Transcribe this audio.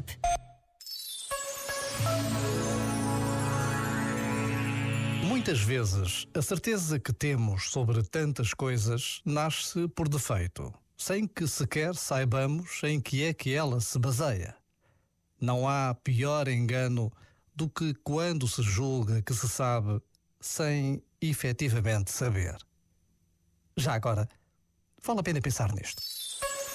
app. Muitas vezes, a certeza que temos sobre tantas coisas nasce por defeito, sem que sequer saibamos em que é que ela se baseia. Não há pior engano do que quando se julga que se sabe sem efetivamente saber. Já agora, vale a pena pensar nisto.